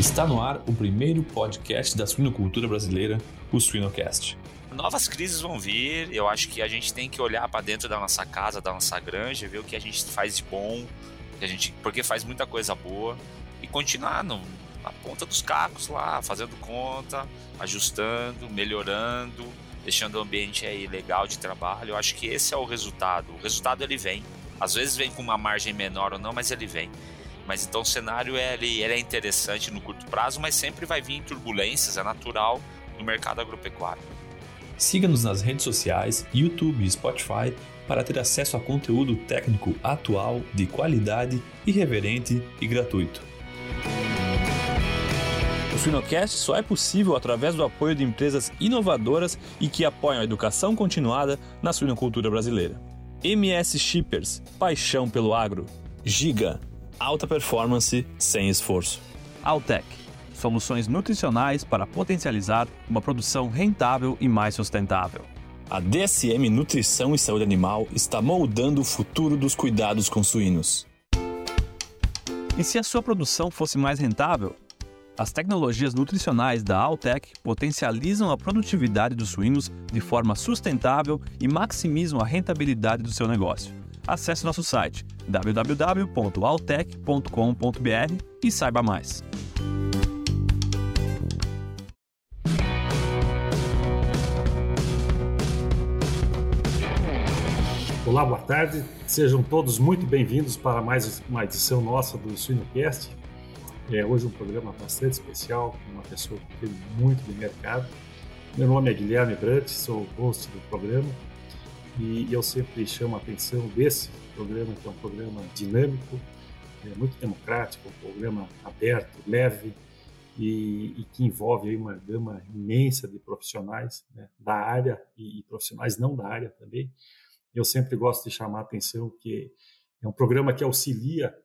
Está no ar o primeiro podcast da suinocultura brasileira, o Suinocast. Novas crises vão vir, eu acho que a gente tem que olhar para dentro da nossa casa, da nossa granja, ver o que a gente faz de bom, que a gente, porque faz muita coisa boa, e continuar no, na ponta dos cacos lá, fazendo conta, ajustando, melhorando, deixando o ambiente aí legal de trabalho. Eu acho que esse é o resultado. O resultado ele vem. Às vezes vem com uma margem menor ou não, mas ele vem. Mas então o cenário é, ele, ele é interessante no curto prazo, mas sempre vai vir turbulências, é natural no mercado agropecuário. Siga-nos nas redes sociais, YouTube e Spotify para ter acesso a conteúdo técnico atual, de qualidade, irreverente e gratuito. O Finocast só é possível através do apoio de empresas inovadoras e que apoiam a educação continuada na suinocultura brasileira. MS Shippers, paixão pelo agro. Giga, alta performance sem esforço. Altec, soluções nutricionais para potencializar uma produção rentável e mais sustentável. A DSM Nutrição e Saúde Animal está moldando o futuro dos cuidados com suínos. E se a sua produção fosse mais rentável? As tecnologias nutricionais da Altec potencializam a produtividade dos suínos de forma sustentável e maximizam a rentabilidade do seu negócio. Acesse nosso site www.altec.com.br e saiba mais. Olá, boa tarde. Sejam todos muito bem-vindos para mais uma edição nossa do Suinocast. É hoje um programa bastante especial, com uma pessoa que tem muito de mercado. Meu nome é Guilherme Brant, sou o host do programa e eu sempre chamo a atenção desse programa, que é um programa dinâmico, é muito democrático, um programa aberto, leve e, e que envolve uma gama imensa de profissionais né, da área e, e profissionais não da área também. Eu sempre gosto de chamar a atenção que é um programa que auxilia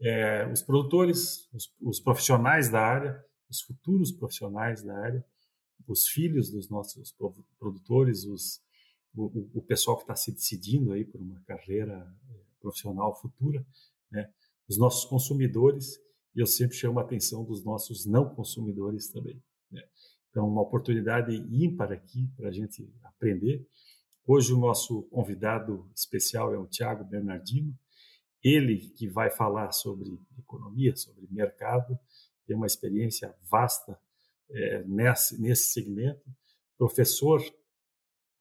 é, os produtores, os, os, profissionais da área, os futuros profissionais da área, os filhos dos nossos produtores, os, o, o, pessoal que está se decidindo aí por uma carreira é, profissional futura, né? os nossos consumidores, e eu sempre chamo a atenção dos nossos não consumidores também. Né? Então, uma oportunidade ímpar aqui para a gente aprender Hoje o nosso convidado especial é o Tiago Bernardino, ele que vai falar sobre economia, sobre mercado, tem uma experiência vasta é, nesse, nesse segmento, professor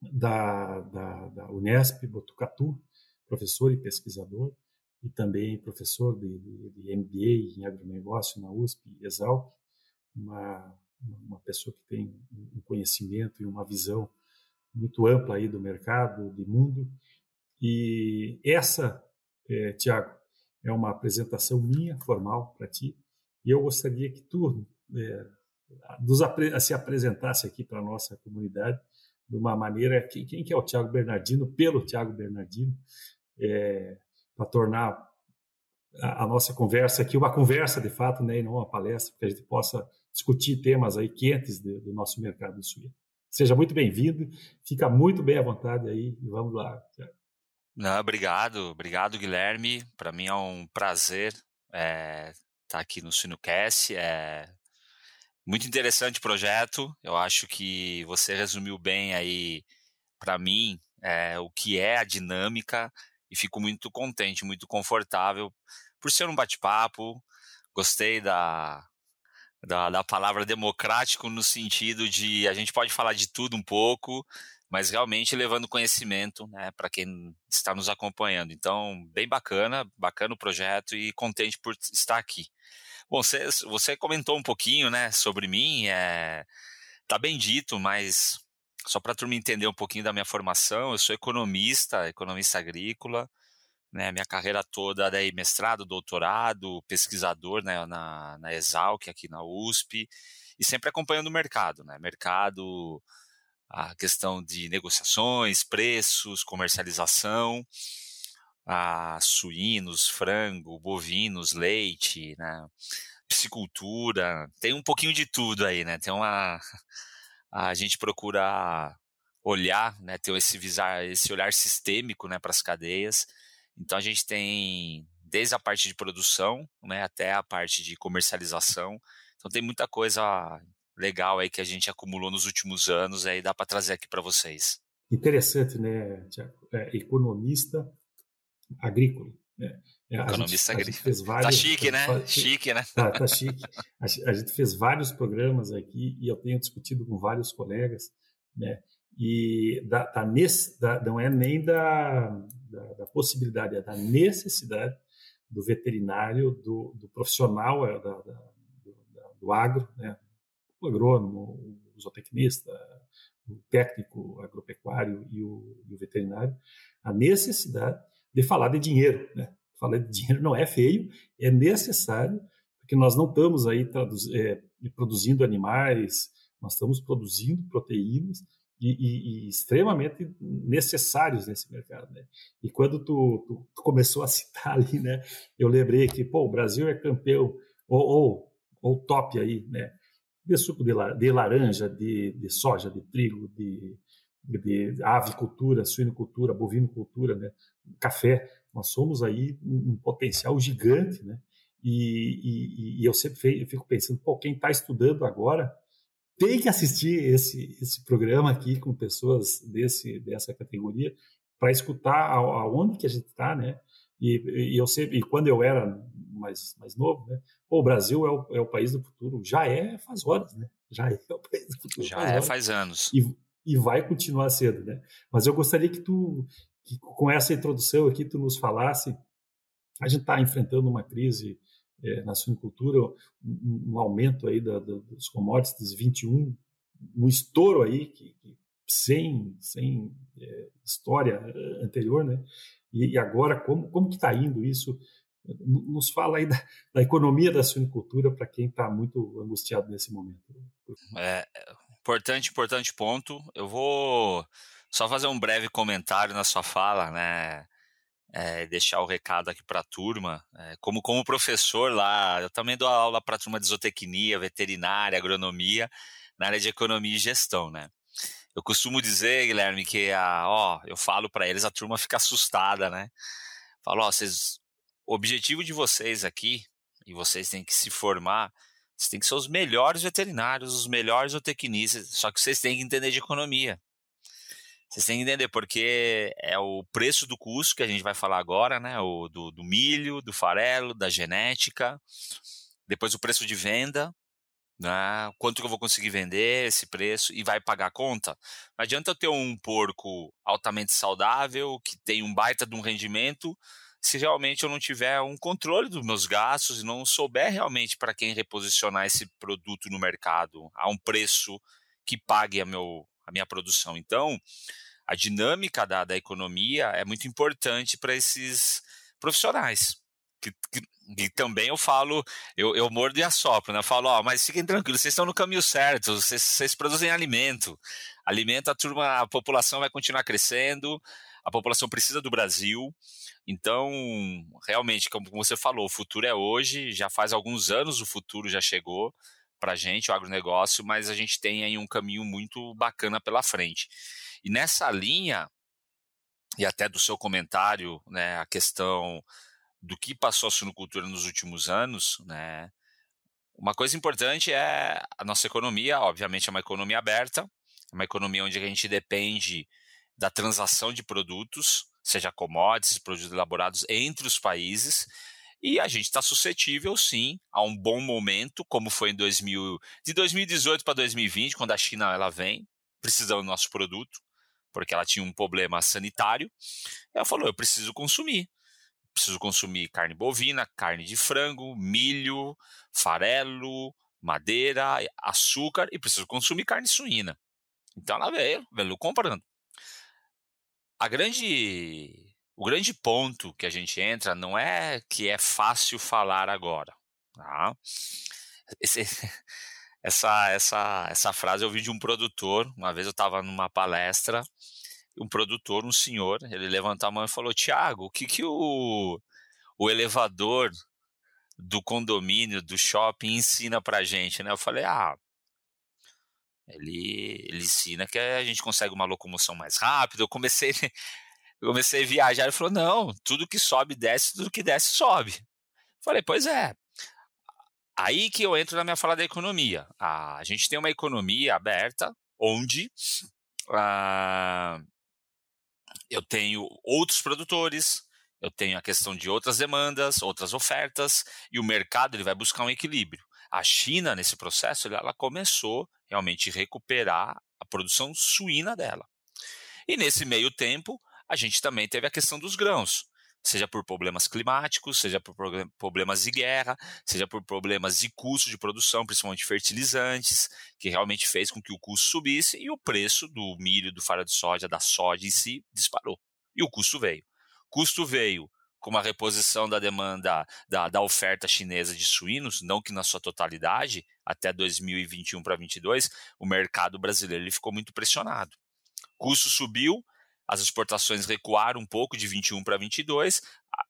da, da, da, Unesp Botucatu, professor e pesquisador, e também professor de, de, MBA em agronegócio na USP, Exalc, uma, uma pessoa que tem um conhecimento e uma visão muito ampla aí do mercado, de mundo. E essa, é, Tiago, é uma apresentação minha, formal, para ti. E eu gostaria que tu é, nos se apresentasse aqui para a nossa comunidade de uma maneira. Quem, quem que é o Tiago Bernardino? Pelo Tiago Bernardino, é, para tornar a, a, nossa conversa aqui uma conversa de fato, né, e não uma palestra, para que a gente possa discutir temas aí quentes de, do nosso mercado suíno. Seja muito bem-vindo, fica muito bem à vontade aí e vamos lá. Não, obrigado, obrigado Guilherme. Para mim é um prazer estar é, tá aqui no Sinocast. É muito interessante o projeto. Eu acho que você resumiu bem aí para mim é, o que é a dinâmica e fico muito contente, muito confortável por ser um bate-papo. Gostei da, da, da palavra democrático no sentido de a gente pode falar de tudo um pouco, mas realmente levando conhecimento né, para quem está nos acompanhando. Então, bem bacana, bacana o projeto e contente por estar aqui. Bom, você, você comentou um pouquinho né, sobre mim, é, tá bem dito, mas só para a turma entender um pouquinho da minha formação, eu sou economista, economista agrícola, né, minha carreira toda daí mestrado, doutorado, pesquisador né, na, na Exalc aqui na USP e sempre acompanhando o mercado, né, mercado, a questão de negociações, preços, comercialização, a suínos, frango, bovinos, leite, né, piscicultura, tem um pouquinho de tudo aí, né, tem uma a gente procura olhar, né, ter esse visar, esse olhar sistêmico, né, para as cadeias então a gente tem desde a parte de produção né, até a parte de comercialização. Então tem muita coisa legal aí que a gente acumulou nos últimos anos aí dá para trazer aqui para vocês. Interessante, né, Tiago? É, economista agrícola. Né? É, economista agrícola. Tá vários, tá chique, né? Faz, chique, né? Tá, tá chique. A, a, gente fez vários programas aqui e eu tenho discutido com vários colegas, né? E da, da, da não é nem da, da, da, possibilidade, é da necessidade do veterinário, do, do profissional é, da, do, do agro, né? o agrônomo, o zootecnista, o técnico agropecuário e o, e o veterinário, a necessidade de falar de dinheiro. Né? Falar de dinheiro não é feio, é necessário, porque nós não estamos aí é, produzindo animais, nós estamos produzindo proteínas e, e, e, extremamente necessários nesse mercado. Né? E quando tu, tu, tu, começou a citar ali, né, eu lembrei que pô, o Brasil é campeão, ou, ou, ou top aí, né, de suco de, laranja, de, de, soja, de trigo, de, de avicultura, suinocultura, bovinocultura, né, café. Nós somos aí um, um potencial gigante, né? E, e, e eu sempre fico pensando, pô, quem está estudando agora tem que assistir esse, esse programa aqui com pessoas desse, dessa categoria para escutar aonde que a gente está, né? E, e, eu sempre, e quando eu era mais, mais novo, né? Pô, o Brasil é o, é o país do futuro. Já é faz horas, né? Já é o país do futuro. Já faz é faz anos. E, e vai continuar sendo, né? Mas eu gostaria que tu, que com essa introdução aqui, tu nos falasse. A gente está enfrentando uma crise é, na suinicultura, um, um, aumento aí da, da, dos commodities 21, um estouro aí que, que sem, sem é, história anterior, né? E, e agora, como, como que está indo isso? Nos fala aí da, da economia da suinicultura para quem está muito angustiado nesse momento. É, importante, importante ponto. Eu vou só fazer um breve comentário na sua fala, né? É, deixar o recado aqui para a turma. É, como, como professor lá, eu também dou aula para a turma de zootecnia, veterinária, agronomia, na área de economia e gestão, né? Eu costumo dizer, Guilherme, que a, ó, eu falo para eles, a turma fica assustada, né? Falo, ó, vocês, o objetivo de vocês aqui, e vocês têm que se formar, vocês têm que ser os melhores veterinários, os melhores zootecnistas, só que vocês têm que entender de economia. Vocês têm que entender porque é o preço do custo que a gente vai falar agora, né? O do, do milho, do farelo, da genética, depois o preço de venda, né? Quanto que eu vou conseguir vender esse preço e vai pagar a conta? Não adianta eu ter um porco altamente saudável, que tem um baita de um rendimento, se realmente eu não tiver um controle dos meus gastos e não souber realmente para quem reposicionar esse produto no mercado a um preço que pague a, meu, a minha produção. Então, a dinâmica da, da economia é muito importante para esses profissionais. Que, que, e também eu falo, eu, eu mordo e assopro, né? Eu falo, ó, mas fiquem tranquilos, vocês estão no caminho certo, vocês, vocês produzem alimento. Alimento, a turma, a população vai continuar crescendo, a população precisa do Brasil. Então, realmente, como você falou, o futuro é hoje, já faz alguns anos o futuro já chegou para a gente, o agronegócio, mas a gente tem aí um caminho muito bacana pela frente. E nessa linha, e até do seu comentário, né, a questão do que passou a suinocultura nos últimos anos, né? Uma coisa importante é a nossa economia, obviamente é uma economia aberta, é uma economia onde a gente depende da transação de produtos, seja commodities, produtos elaborados entre os países, e a gente está suscetível, sim, a um bom momento, como foi em 2000, de 2018 para 2020, quando a China ela vem precisando do nosso produto, porque ela tinha um problema sanitário. Ela falou: eu preciso consumir preciso consumir carne bovina, carne de frango, milho, farelo, madeira, açúcar e preciso consumir carne suína. Então ela veio, veio comprando. A grande, o grande ponto que a gente entra não é que é fácil falar agora. Tá? Esse, essa, essa, essa frase eu vi de um produtor. Uma vez eu estava numa palestra um produtor, um senhor, ele levantou a mão e falou: Tiago, o que, que o, o elevador do condomínio, do shopping, ensina pra gente, né? Eu falei: ah, ele, ele ensina que a gente consegue uma locomoção mais rápida. Eu comecei, eu comecei a viajar. Ele falou: não, tudo que sobe desce, tudo que desce sobe. Falei: pois é. Aí que eu entro na minha fala da economia. A gente tem uma economia aberta onde uh, eu tenho outros produtores, eu tenho a questão de outras demandas, outras ofertas, e o mercado ele vai buscar um equilíbrio. A China, nesse processo, ela começou realmente a recuperar a produção suína dela. E nesse meio tempo, a gente também teve a questão dos grãos, seja por problemas climáticos, seja por problemas de guerra, seja por problemas de custo de produção, principalmente fertilizantes, que realmente fez com que o custo subisse e o preço do milho, do farelo de soja, da soja em si disparou. E o custo veio. Custo veio com uma reposição da demanda da, da oferta chinesa de suínos, não que na sua totalidade, até 2021 para 2022, o mercado brasileiro ele ficou muito pressionado. O custo subiu, as exportações recuaram um pouco de 21 para 22,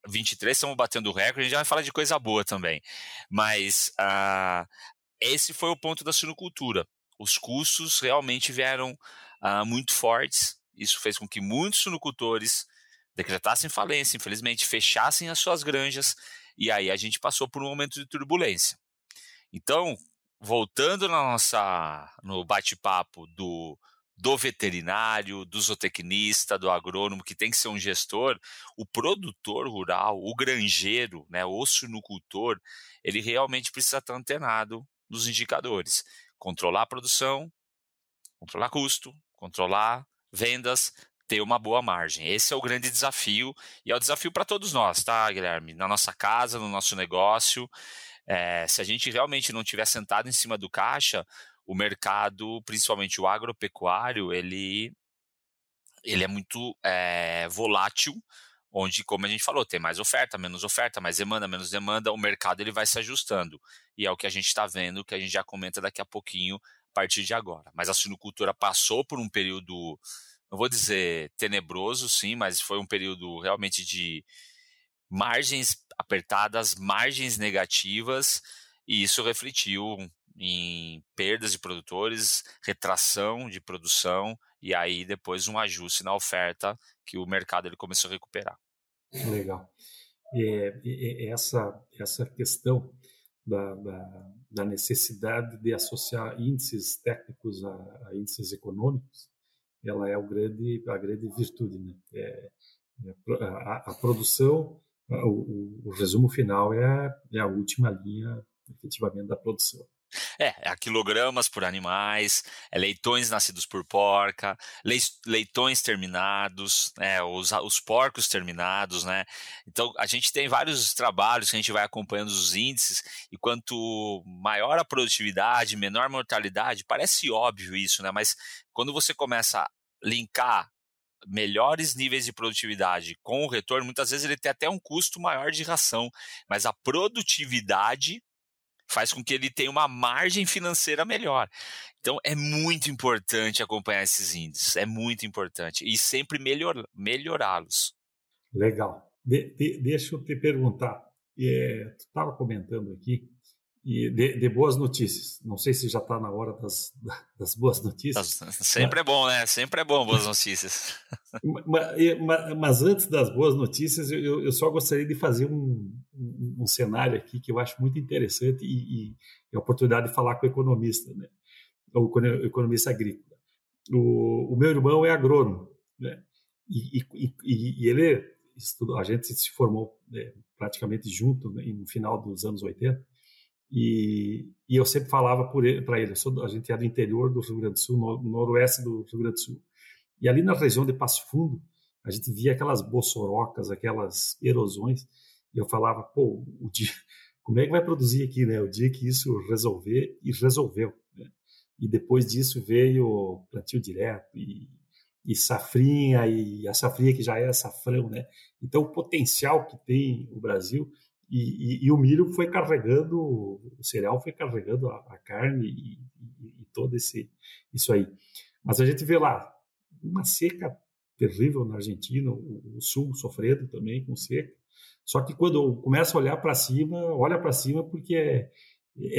23 estamos batendo o recorde, a gente já vai falar de coisa boa também. Mas uh, esse foi o ponto da suinocultura. Os custos realmente vieram uh, muito fortes, isso fez com que muitos suinocultores decretassem falência, infelizmente, fechassem as suas granjas, e aí a gente passou por um momento de turbulência. Então, voltando na nossa no bate-papo do do veterinário, do zootecnista, do agrônomo, que tem que ser um gestor, o produtor rural, o granjeiro, né, o suinocultor, ele realmente precisa estar antenado nos indicadores. Controlar a produção, controlar custo, controlar vendas, ter uma boa margem. Esse é o grande desafio e é o desafio para todos nós, tá, Guilherme? Na nossa casa, no nosso negócio. É, se a gente realmente não tiver sentado em cima do caixa, o mercado, principalmente o agropecuário, ele, ele é muito é, volátil, onde, como a gente falou, tem mais oferta, menos oferta, mais demanda, menos demanda, o mercado ele vai se ajustando. E é o que a gente está vendo, que a gente já comenta daqui a pouquinho, a partir de agora. Mas a suinocultura passou por um período não vou dizer tenebroso, sim, mas foi um período realmente de margens apertadas, margens negativas, e isso refletiu em perdas de produtores, retração de produção e aí depois um ajuste na oferta que o mercado ele começou a recuperar. Legal. É, é, essa essa questão da, da, da, necessidade de associar índices técnicos a, a índices econômicos ela é o grande, a grande virtude. Né? É, é a, a, produção, o, o, resumo final é, é a última linha, efetivamente, da produção. É, é quilogramas por animais, é leitões nascidos por porca, leitões terminados, né, os, os porcos terminados, né? Então a gente tem vários trabalhos que a gente vai acompanhando os índices, e quanto maior a produtividade, menor mortalidade, parece óbvio isso, né? Mas quando você começa a linkar melhores níveis de produtividade com o retorno, muitas vezes ele tem até um custo maior de ração, mas a produtividade faz com que ele tenha uma margem financeira melhor. Então é muito importante acompanhar esses índices, é muito importante e sempre melhor, melhorá-los. Legal. De, de, deixa eu te perguntar. É, tu estava comentando aqui e de, de, boas notícias. Não sei se já está na hora das, das boas notícias. Sempre mas, é bom, né? Sempre é bom boas notícias. mas, mas, antes das boas notícias, eu, eu só gostaria de fazer um, um, um, cenário aqui que eu acho muito interessante e, e, a oportunidade de falar com o economista, né? o economista agrícola. O, o meu irmão é agrônomo, né? E, e, e ele estudou, a gente se formou né, praticamente junto né, no final dos anos 80 e, e eu sempre falava para ele, sou, a gente é do interior do Rio Grande do Sul, no, noroeste do Rio Grande do Sul. E ali na região de Passo Fundo, a gente via aquelas bossorocas, aquelas erosões, e eu falava, pô, o dia, como é que vai produzir aqui, né? O dia que isso resolver, e resolveu. Né? E depois disso veio plantio direto, e, e safrinha, e a safrinha que já é safrão, né? Então, o potencial que tem o Brasil e, e, e, o milho foi carregando, o cereal foi carregando a, a carne e, e, todo esse, isso aí. Mas a gente vê lá uma seca terrível na Argentina, o, o sul sofrendo também com seca. Só que quando começa a olhar para cima, olha para cima porque é,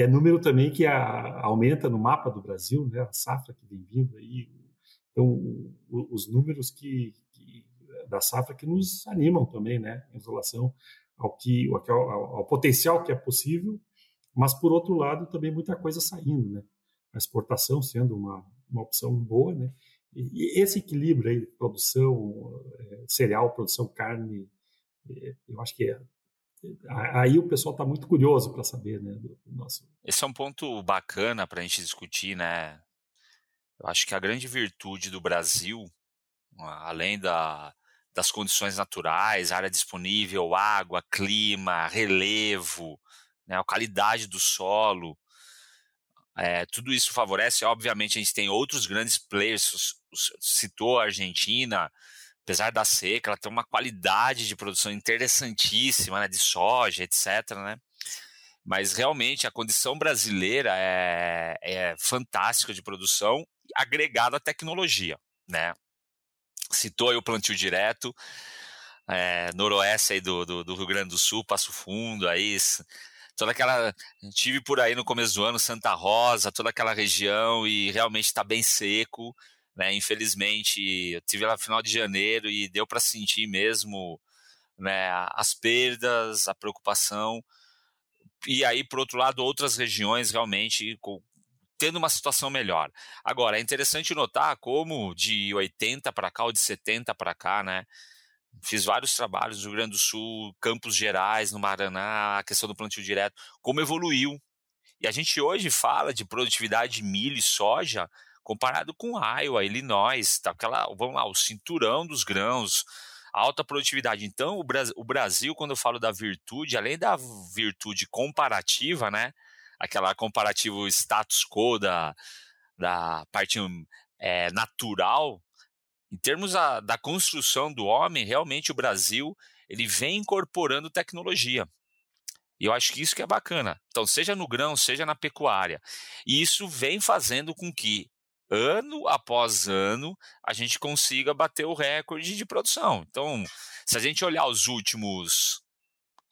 é número também que a, aumenta no mapa do Brasil, né? A safra que vem vindo aí. Então, o, os números que, que, da safra que nos animam também, né? Em relação ao que ao, ao, potencial que é possível mas por outro lado também muita coisa saindo, né? A exportação sendo uma, uma opção boa, né? E, e esse equilíbrio aí, produção é, cereal, produção carne, é, eu acho que é, aí o pessoal está muito curioso para saber, né? Do, do nosso... Esse é um ponto bacana para a gente discutir, né? Eu acho que a grande virtude do Brasil, além da, das condições naturais, área disponível, água, clima, relevo, né, a qualidade do solo, é, tudo isso favorece. Obviamente, a gente tem outros grandes players, citou a Argentina, apesar da seca, ela tem uma qualidade de produção interessantíssima, né, de soja, etc. Né? Mas realmente a condição brasileira é, é fantástica de produção, agregada à tecnologia. Né? Citou aí o plantio direto, é, noroeste aí do, do, do, Rio Grande do Sul, Passo Fundo, aí, toda aquela. Tive por aí no começo do ano Santa Rosa, toda aquela região e realmente está bem seco. Né? Infelizmente, eu tive lá no final de janeiro e deu para sentir mesmo né, as perdas, a preocupação. E aí, por outro lado, outras regiões realmente com, tendo uma situação melhor. Agora, é interessante notar como de 80 para cá ou de 70 para cá, né? Fiz vários trabalhos no Rio Grande do Sul, Campos Gerais, no Maraná, a questão do plantio direto, como evoluiu. E a gente hoje fala de produtividade de milho e soja comparado com Iowa, Illinois, tá aquela, vamos lá, o cinturão dos grãos, alta produtividade. Então, o, Brasil, quando eu falo da virtude, além da virtude comparativa, né? Aquela comparativo status quo da, da parte é, natural, em termos a, da construção do homem, realmente o Brasil ele vem incorporando tecnologia. E eu acho que isso que é bacana. Então, seja no grão, seja na pecuária. E isso vem fazendo com que, ano após ano, a gente consiga bater o recorde de produção. Então, se a gente olhar os últimos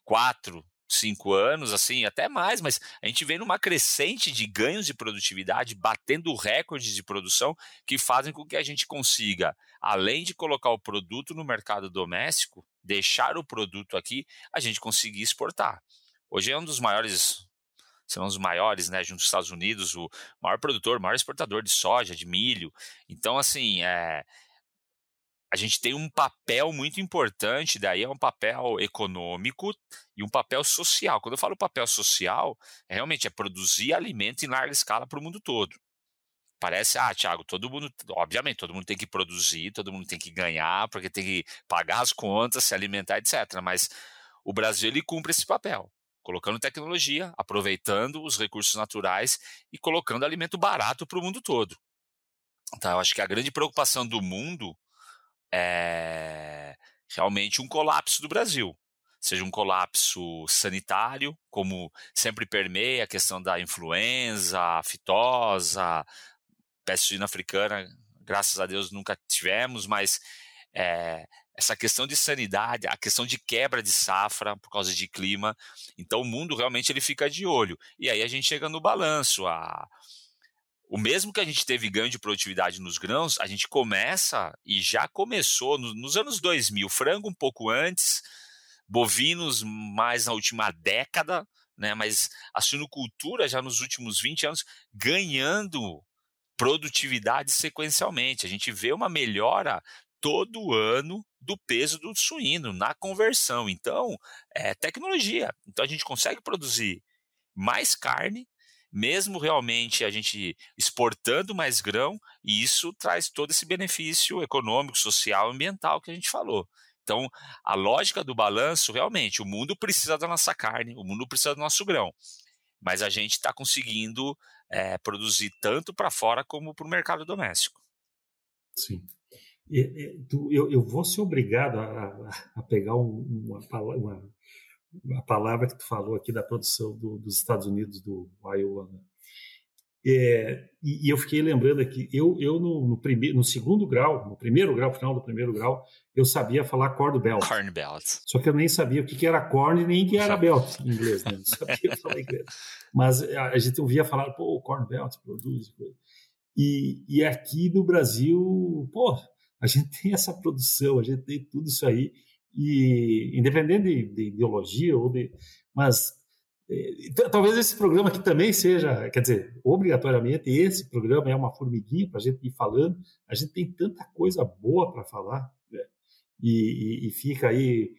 quatro, cinco anos, assim, até mais, mas a gente vem numa crescente de ganhos de produtividade, batendo recordes de produção que fazem com que a gente consiga, além de colocar o produto no mercado doméstico, deixar o produto aqui, a gente conseguir exportar. Hoje é um dos maiores, são os maiores, né, junto Estados Unidos, o maior produtor, o maior exportador de soja, de milho. Então, assim, é, a gente tem um papel muito importante, daí é um papel econômico e um papel social. Quando eu falo papel social, é realmente é produzir alimento em larga escala para o mundo todo. Parece, ah, Thiago, todo mundo, obviamente, todo mundo tem que produzir, todo mundo tem que ganhar, porque tem que pagar as contas, se alimentar, etc. Mas o Brasil ele cumpre esse papel, colocando tecnologia, aproveitando os recursos naturais e colocando alimento barato para o mundo todo. Então, eu acho que a grande preocupação do mundo é realmente um colapso do Brasil. Seja um colapso sanitário, como sempre permeia a questão da influenza, a fitosa, peste suína africana, graças a Deus nunca tivemos, mas é, essa questão de sanidade, a questão de quebra de safra por causa de clima. Então o mundo realmente ele fica de olho. E aí a gente chega no balanço. A, o mesmo que a gente teve ganho de produtividade nos grãos, a gente começa e já começou no, nos anos 2000, frango um pouco antes, bovinos mais na última década, né, mas a suinocultura já nos últimos 20 anos ganhando produtividade sequencialmente. A gente vê uma melhora todo ano do peso do suíno na conversão. Então, é tecnologia. Então a gente consegue produzir mais carne mesmo realmente a gente exportando mais grão, e isso traz todo esse benefício econômico, social, ambiental que a gente falou. Então, a lógica do balanço, realmente, o mundo precisa da nossa carne, o mundo precisa do nosso grão, mas a gente está conseguindo é, produzir tanto para fora como para o mercado doméstico. Sim. Eu, eu, vou ser obrigado a, a pegar um, uma, uma, a palavra que tu falou aqui da produção do, dos Estados Unidos, do Iowa. Né? É, e, e, eu fiquei lembrando aqui, eu, eu no, no, primeiro, no segundo grau, no primeiro grau, final do primeiro grau, eu sabia falar corn belt. Corn belt. Só que eu nem sabia o que, que era corn nem que era belt em inglês, né? Não sabia falar inglês. Mas a, a gente ouvia falar, pô, corn belt produz. E, e aqui no Brasil, pô, a gente tem essa produção, a gente tem tudo isso aí. E independente de, de ideologia ou de, mas talvez esse programa aqui também seja, quer dizer, obrigatoriamente esse programa é uma formiguinha para a gente ir falando. A gente tem tanta coisa boa para falar né? e, e, e, fica aí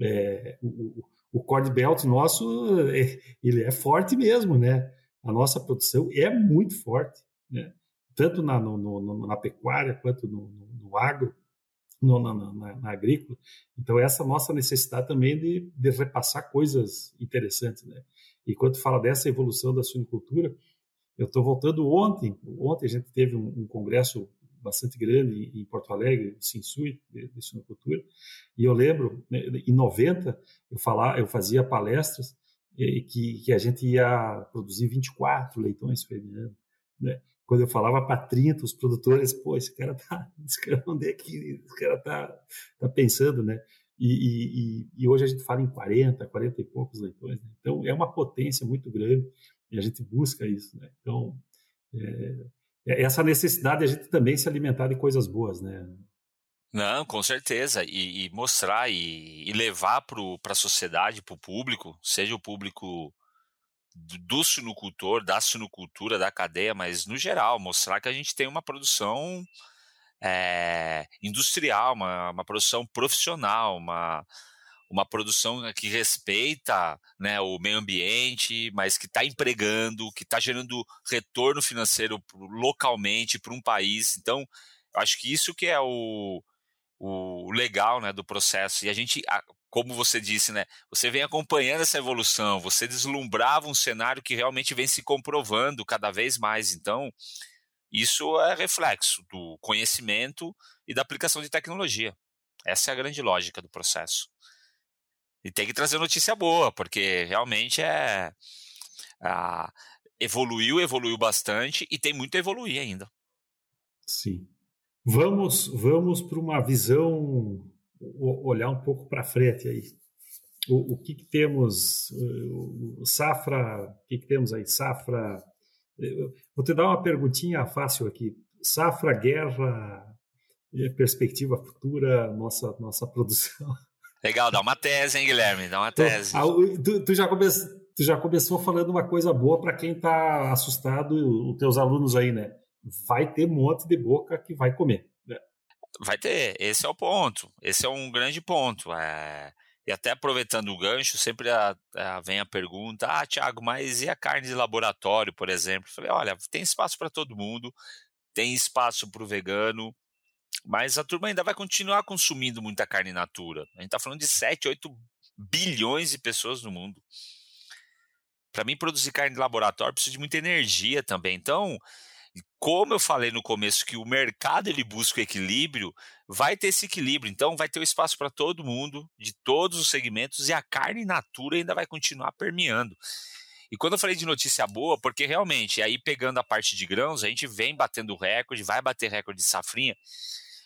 é, o, o cord belt nosso, é, ele é forte mesmo, né? A nossa produção é muito forte, né? Tanto na, no, no, na pecuária quanto no, no agro no, na, na, na, agrícola. Então, essa nossa necessidade também de, de repassar coisas interessantes. Né? E quando fala dessa evolução da suinicultura, eu estou voltando ontem. Ontem a gente teve um, um congresso bastante grande em Porto Alegre, Sinsui, de, de e eu lembro, né, em 90, eu, falar, eu fazia palestras e, que, que a gente ia produzir 24 leitões por ano. Né? Quando eu falava para 30, os produtores, pô, esse cara tá, esse cara, onde é que esse cara tá, tá pensando, né? E, e, e, hoje a gente fala em 40, 40 e poucos leitões, né? Então é uma potência muito grande e a gente busca isso, né? Então, é, é essa necessidade de a gente também se alimentar de coisas boas, né? Não, com certeza. E, e mostrar e, e levar para a sociedade, para o público, seja o público do suinocultor, da suinocultura, da cadeia, mas no geral, mostrar que a gente tem uma produção é, industrial, uma, uma produção profissional, uma, uma produção que respeita né, o meio ambiente, mas que está empregando, que está gerando retorno financeiro localmente para um país. Então, eu acho que isso que é o, o legal né, do processo. E a gente, como você disse, né? Você vem acompanhando essa evolução, você deslumbrava um cenário que realmente vem se comprovando cada vez mais. Então, isso é reflexo do conhecimento e da aplicação de tecnologia. Essa é a grande lógica do processo. E tem que trazer notícia boa, porque realmente é. Evoluiu, evoluiu bastante e tem muito a evoluir ainda. Sim. Vamos, vamos para uma visão olhar um pouco para frente aí. O, o que, que, temos, o, safra, o que, que temos aí? Safra, vou te dar uma perguntinha fácil aqui. Safra, guerra, perspectiva futura, nossa, nossa produção. Legal, dá uma tese, hein, Guilherme? Dá uma tese. tu, tu, já come, tu já começou falando uma coisa boa para quem está assustado, os teus alunos aí, né? Vai ter um monte de boca que vai comer. Vai ter, esse é o ponto. Esse é um grande ponto. É... E até aproveitando o gancho, sempre a, a, vem a pergunta: ah, Tiago, mas e a carne de laboratório, por exemplo? Falei: olha, tem espaço para todo mundo, tem espaço para o vegano, mas a turma ainda vai continuar consumindo muita carne natura. A gente está falando de 7, 8 bilhões de pessoas no mundo. Para mim, produzir carne de laboratório precisa de muita energia também. Então, como eu falei no começo que o mercado ele busca o equilíbrio, vai ter esse equilíbrio. Então vai ter o espaço para todo mundo, de todos os segmentos, e a carne natura ainda vai continuar permeando. E quando eu falei de notícia boa, porque realmente, aí pegando a parte de grãos, a gente vem batendo recorde, vai bater recorde de safrinha.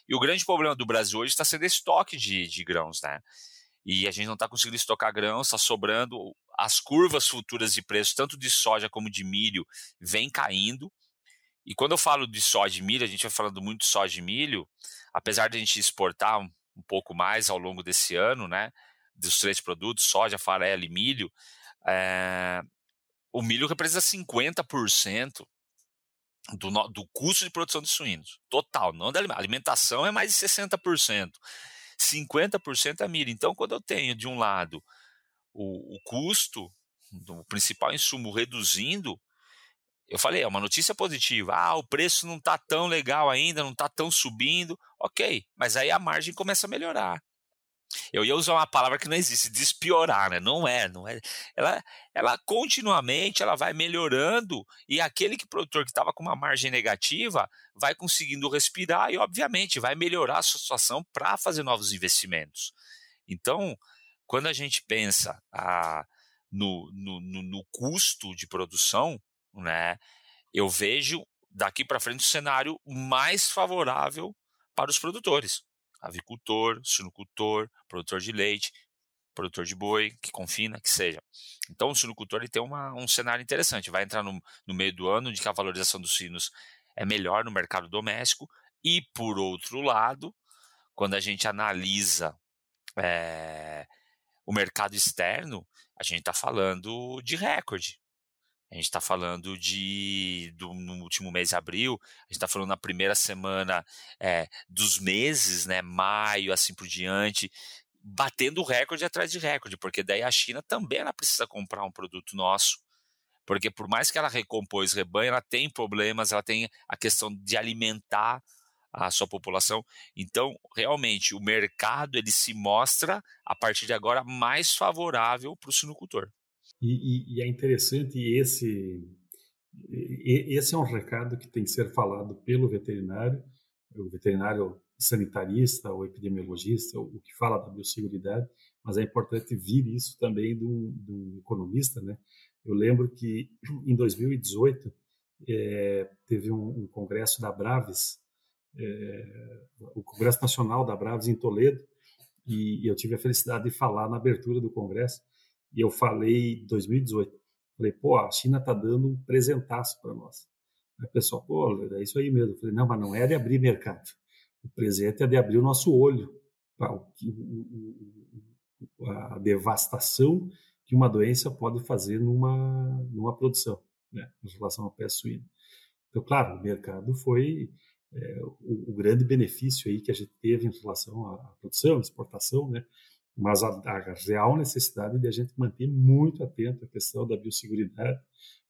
E o grande problema do Brasil hoje está sendo estoque de, de grãos, né? E a gente não está conseguindo estocar grãos, está sobrando. As curvas futuras de preço, tanto de soja como de milho, vem caindo. E quando eu falo de soja e milho, a gente vai falando muito de soja e milho, apesar de a gente exportar um, um pouco mais ao longo desse ano, né? Dos três produtos, soja, farelo e milho, é, o milho representa 50% do, do custo de produção de suínos. Total, não da alimentação é mais de 60%. 50% é milho. Então, quando eu tenho de um lado o, o custo do principal insumo reduzindo, eu falei, é uma notícia positiva. Ah, o preço não está tão legal ainda, não está tão subindo. Ok, mas aí a margem começa a melhorar. Eu ia usar uma palavra que não existe, despiorar, né? Não é, não é. Ela, ela continuamente ela vai melhorando e aquele que produtor que estava com uma margem negativa vai conseguindo respirar e, obviamente, vai melhorar a sua situação para fazer novos investimentos. Então, quando a gente pensa ah, no, no, no, no custo de produção, né? Eu vejo daqui para frente um cenário mais favorável para os produtores, avicultor, suinocultor, produtor de leite, produtor de boi, que confina, que seja. Então o suinocultor ele tem uma, um cenário interessante, vai entrar no, no meio do ano de que a valorização dos suínos é melhor no mercado doméstico e por outro lado, quando a gente analisa é, o mercado externo, a gente está falando de recorde. A gente está falando de do, no último mês de abril, a gente está falando na primeira semana é, dos meses, né, maio, assim por diante, batendo recorde atrás de recorde, porque daí a China também ela precisa comprar um produto nosso, porque por mais que ela recompôs rebanho, ela tem problemas, ela tem a questão de alimentar a sua população. Então, realmente, o mercado ele se mostra a partir de agora mais favorável para o suinocultor. E, e, e, é interessante esse esse é um recado que tem que ser falado pelo veterinário, o veterinário sanitarista, o epidemiologista, o que fala da biosseguridade, mas é importante vir isso também de um, economista, né? Eu lembro que em 2018 é, teve um, um, congresso da Braves, é, o Congresso Nacional da Braves em Toledo, e, e eu tive a felicidade de falar na abertura do congresso e eu falei 2018, falei, pô, a China está dando um presentaço para nós. Aí o pessoal, pô, é isso aí mesmo. Eu falei, não, mas não é de abrir mercado. O presente é de abrir o nosso olho para a devastação que uma doença pode fazer numa, numa produção, né, em relação ao pé suíno. Então, claro, o mercado foi é, o, o, grande benefício aí que a gente teve em relação à produção, exportação, né, mas a, a, real necessidade de a gente manter muito atento à questão da biosseguridade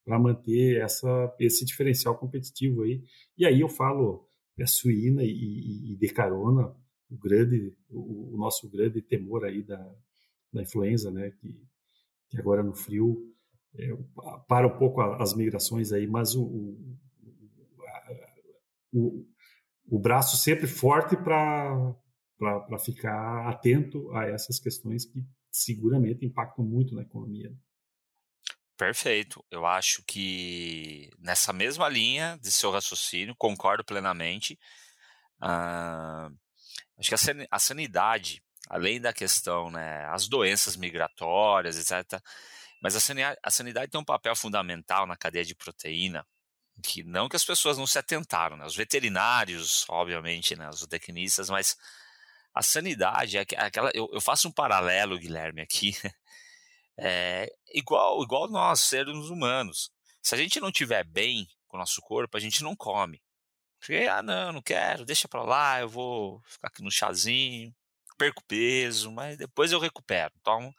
para manter essa, esse diferencial competitivo aí. E aí eu falo a suína e, e, e de carona, o grande, o, o, nosso grande temor aí da, da influenza, né, que, que agora no frio é, para um pouco as migrações aí, mas o, o, o, o braço sempre forte para para ficar atento a essas questões que seguramente impactam muito na economia. Perfeito. Eu acho que nessa mesma linha de seu raciocínio, concordo plenamente. Uh, acho que a sanidade, além da questão, né, as doenças migratórias, etc., mas a sanidade tem um papel fundamental na cadeia de proteína, que não que as pessoas não se atentaram, né? os veterinários, obviamente, né, os tecnistas, mas a sanidade é aquela. Eu, eu faço um paralelo, Guilherme, aqui. É, igual, igual nós, seres humanos. Se a gente não tiver bem com o nosso corpo, a gente não come. Porque, ah, não, não quero, deixa pra lá, eu vou ficar aqui no chazinho, perco peso, mas depois eu recupero. Então,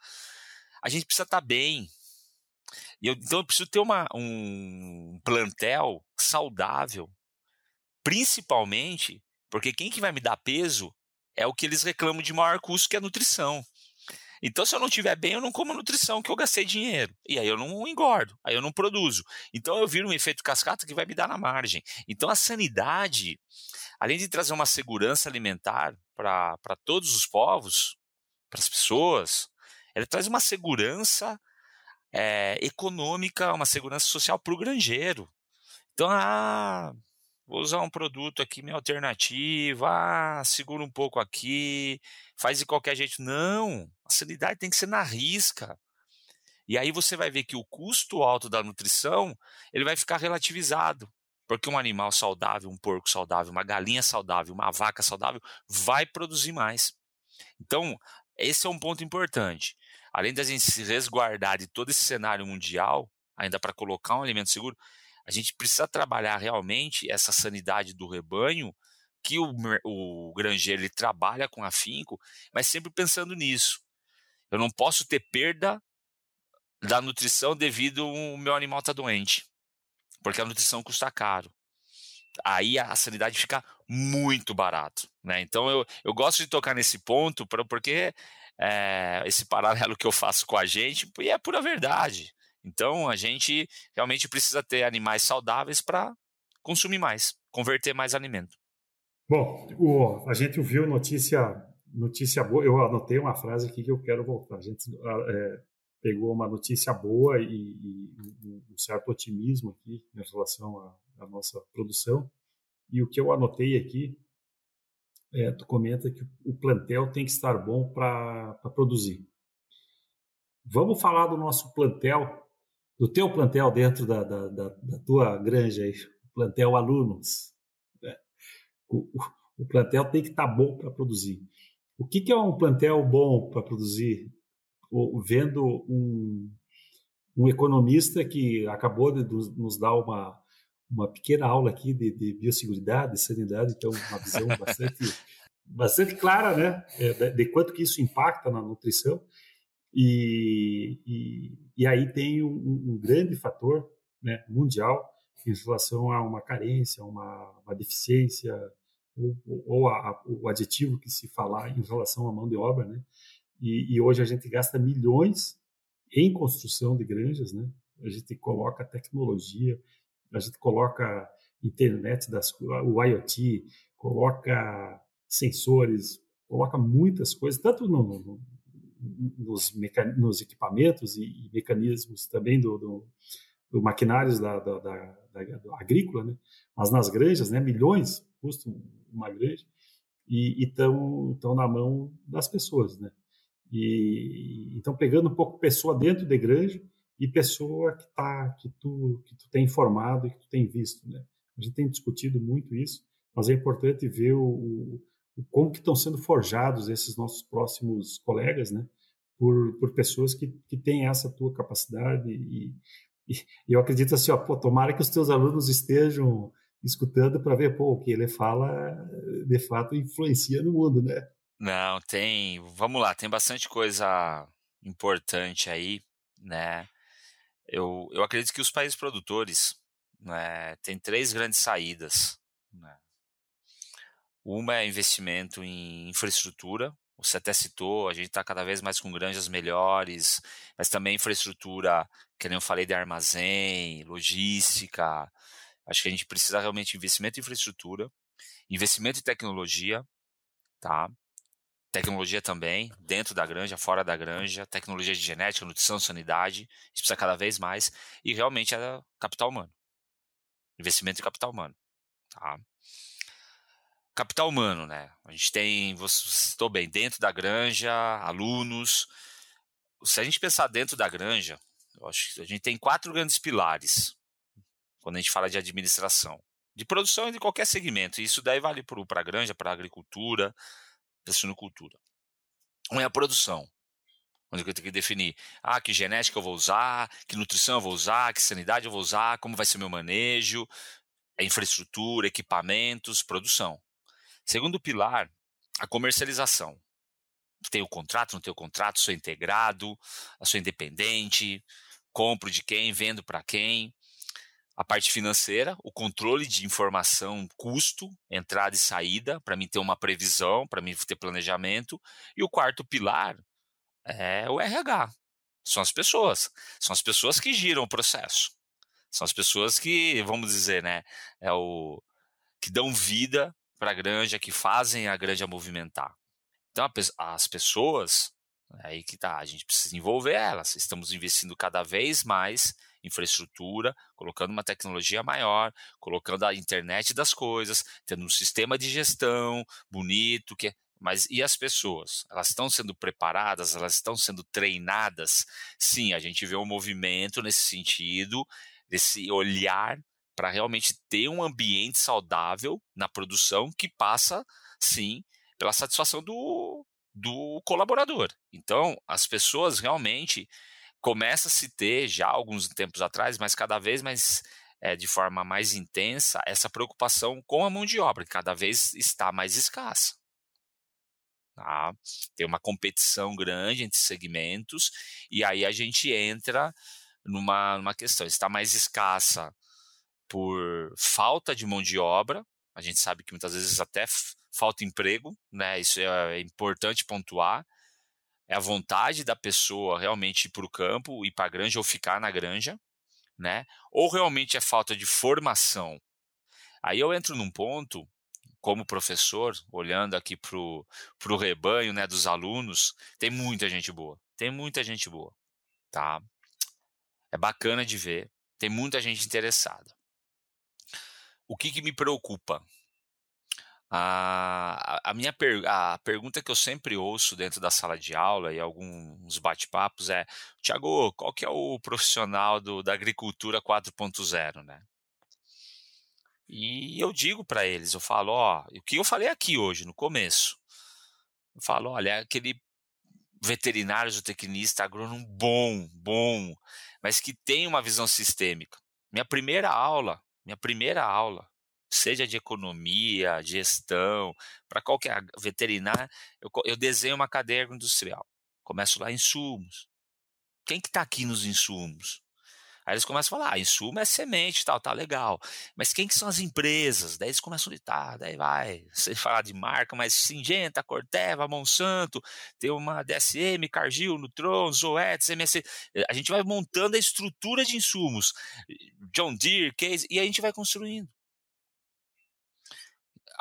a gente precisa estar tá bem. E eu, então, eu preciso ter uma, um plantel saudável, principalmente porque quem que vai me dar peso é o que eles reclamam de maior custo, que é a nutrição. Então, se eu não estiver bem, eu não como nutrição, que eu gastei dinheiro. E aí eu não engordo, aí eu não produzo. Então, eu viro um efeito cascata que vai me dar na margem. Então, a sanidade, além de trazer uma segurança alimentar para todos os povos, para as pessoas, ela traz uma segurança é, econômica, uma segurança social para o granjeiro. Então, ah, vou usar um produto aqui meio alternativo, ah, segura um pouco aqui, faz de qualquer jeito. Não, a sanidade tem que ser na risca. E aí você vai ver que o custo alto da nutrição, ele vai ficar relativizado. Porque um animal saudável, um porco saudável, uma galinha saudável, uma vaca saudável, vai produzir mais. Então, esse é um ponto importante. Além da gente se resguardar de todo esse cenário mundial, ainda para colocar um alimento seguro, a gente precisa trabalhar realmente essa sanidade do rebanho, que o, o granjeiro ele trabalha com afinco, mas sempre pensando nisso. Eu não posso ter perda da nutrição devido ao meu animal estar tá doente, porque a nutrição custa caro. Aí a sanidade fica muito barato, né? Então eu, eu gosto de tocar nesse ponto porque é, esse paralelo que eu faço com a gente e é pura verdade. Então a gente realmente precisa ter animais saudáveis para consumir mais, converter mais alimento. Bom, o, a gente ouviu notícia notícia boa. Eu anotei uma frase aqui que eu quero voltar. A gente é, pegou uma notícia boa e, e, um certo otimismo aqui em relação à, à, nossa produção. E o que eu anotei aqui, é, tu comenta que o plantel tem que estar bom para produzir. Vamos falar do nosso plantel do teu plantel dentro da, da, da, da tua granja, aí, plantel alunos. Né? O, o, plantel tem que estar tá bom para produzir. O que, que, é um plantel bom para produzir? vendo um, um economista que acabou de nos dar uma, uma pequena aula aqui de, de biosseguridade, de sanidade, é uma visão bastante, bastante clara né, é, de, de, quanto que isso impacta na nutrição. E, e, e aí tem um, um, grande fator né, mundial em relação a uma carência, uma, uma deficiência, ou, ou a, a, o aditivo que se falar em relação à mão de obra. Né? E, e hoje a gente gasta milhões em construção de granjas, né? A gente coloca tecnologia, a gente coloca internet das o IoT, coloca sensores, coloca muitas coisas, tanto no, no, nos, nos, equipamentos e, e, mecanismos também do, do, do maquinários da, da, da, da, agrícola, né? mas nas granjas, né? milhões custa uma granja, e estão na mão das pessoas. Né? E então pegando um pouco pessoa dentro da igreja e pessoa que tá que tu que tu tem informado e que tu tem visto, né? A gente tem discutido muito isso, mas é importante ver o como que estão sendo forjados esses nossos próximos colegas, né? Por, por pessoas que, que têm essa tua capacidade e, e, eu acredito assim, ó, pô, tomara que os teus alunos estejam escutando para ver, pô, o que ele fala de fato influencia no mundo, né? Não, tem. Vamos lá, tem bastante coisa importante aí, né? Eu, eu acredito que os países produtores né, têm três grandes saídas. Né? Uma é investimento em infraestrutura. Você até citou, a gente está cada vez mais com granjas melhores, mas também infraestrutura, que nem eu falei, de armazém, logística. Acho que a gente precisa realmente de investimento em infraestrutura, investimento em tecnologia, tá? tecnologia também, dentro da granja, fora da granja, tecnologia de genética, nutrição, sanidade, isso precisa cada vez mais, e realmente é capital humano. Investimento em capital humano. Tá? Capital humano, né? A gente tem, você citou bem, dentro da granja, alunos. Se a gente pensar dentro da granja, acho que a gente tem quatro grandes pilares quando a gente fala de administração. De produção e de qualquer segmento. E isso daí vale para a granja, para a agricultura, da suinocultura. Um é a produção, onde eu tenho que definir ah, que genética eu vou usar, que nutrição eu vou usar, que sanidade eu vou usar, como vai ser meu manejo, a infraestrutura, equipamentos, produção. Segundo pilar, a comercialização. Tem o contrato, não tem o contrato, sou integrado, sou independente, compro de quem, vendo para quem a parte financeira, o controle de informação, custo, entrada e saída, para mim ter uma previsão, para mim ter planejamento. E o quarto pilar é o RH. São as pessoas. São as pessoas que giram o processo. São as pessoas que, vamos dizer, né, é o que dão vida para a granja, que fazem a granja movimentar. Então, as pessoas, é aí que tá, a gente precisa envolver elas. Estamos investindo cada vez mais infraestrutura, colocando uma tecnologia maior, colocando a internet das coisas, tendo um sistema de gestão bonito, que é, mas e as pessoas? Elas estão sendo preparadas? Elas estão sendo treinadas? Sim, a gente vê um movimento nesse sentido, desse olhar para realmente ter um ambiente saudável na produção que passa, sim, pela satisfação do, do colaborador. Então, as pessoas realmente começa a se ter já alguns tempos atrás, mas cada vez mais é, de forma mais intensa, essa preocupação com a mão de obra, que cada vez está mais escassa. Tá? Tem uma competição grande entre segmentos, e aí a gente entra numa, numa questão: está mais escassa por falta de mão de obra, a gente sabe que muitas vezes até falta emprego, né? Isso é, é importante pontuar é a vontade da pessoa realmente ir para o campo, ir para a granja ou ficar na granja, né? Ou realmente é falta de formação. Aí eu entro num ponto, como professor, olhando aqui para o rebanho né, dos alunos, tem muita gente boa. Tem muita gente boa, tá? É bacana de ver. Tem muita gente interessada. O que, que me preocupa? A, a minha per, a pergunta que eu sempre ouço dentro da sala de aula e alguns bate-papos é: Tiago, qual que é o profissional do, da agricultura 4.0, né? E eu digo para eles, eu falo, ó, o que eu falei aqui hoje no começo, eu falo, olha, aquele veterinário, zootecnista, agrônomo bom, bom, mas que tem uma visão sistêmica. Minha primeira aula, minha primeira aula, seja de economia, gestão, para qualquer veterinário, eu, eu desenho uma cadeia industrial. Começo lá insumos. Quem que está aqui nos insumos? Aí eles começam a falar, ah, insumo é semente tal, tá legal. Mas quem que são as empresas? Daí eles começam a ditar, daí vai, você falar de marca, mas Singenta, Corteva, Monsanto, tem uma DSM, Cargill, Nutron, Zoetis, MSC. A gente vai montando a estrutura de insumos, John Deere, Case, e a gente vai construindo.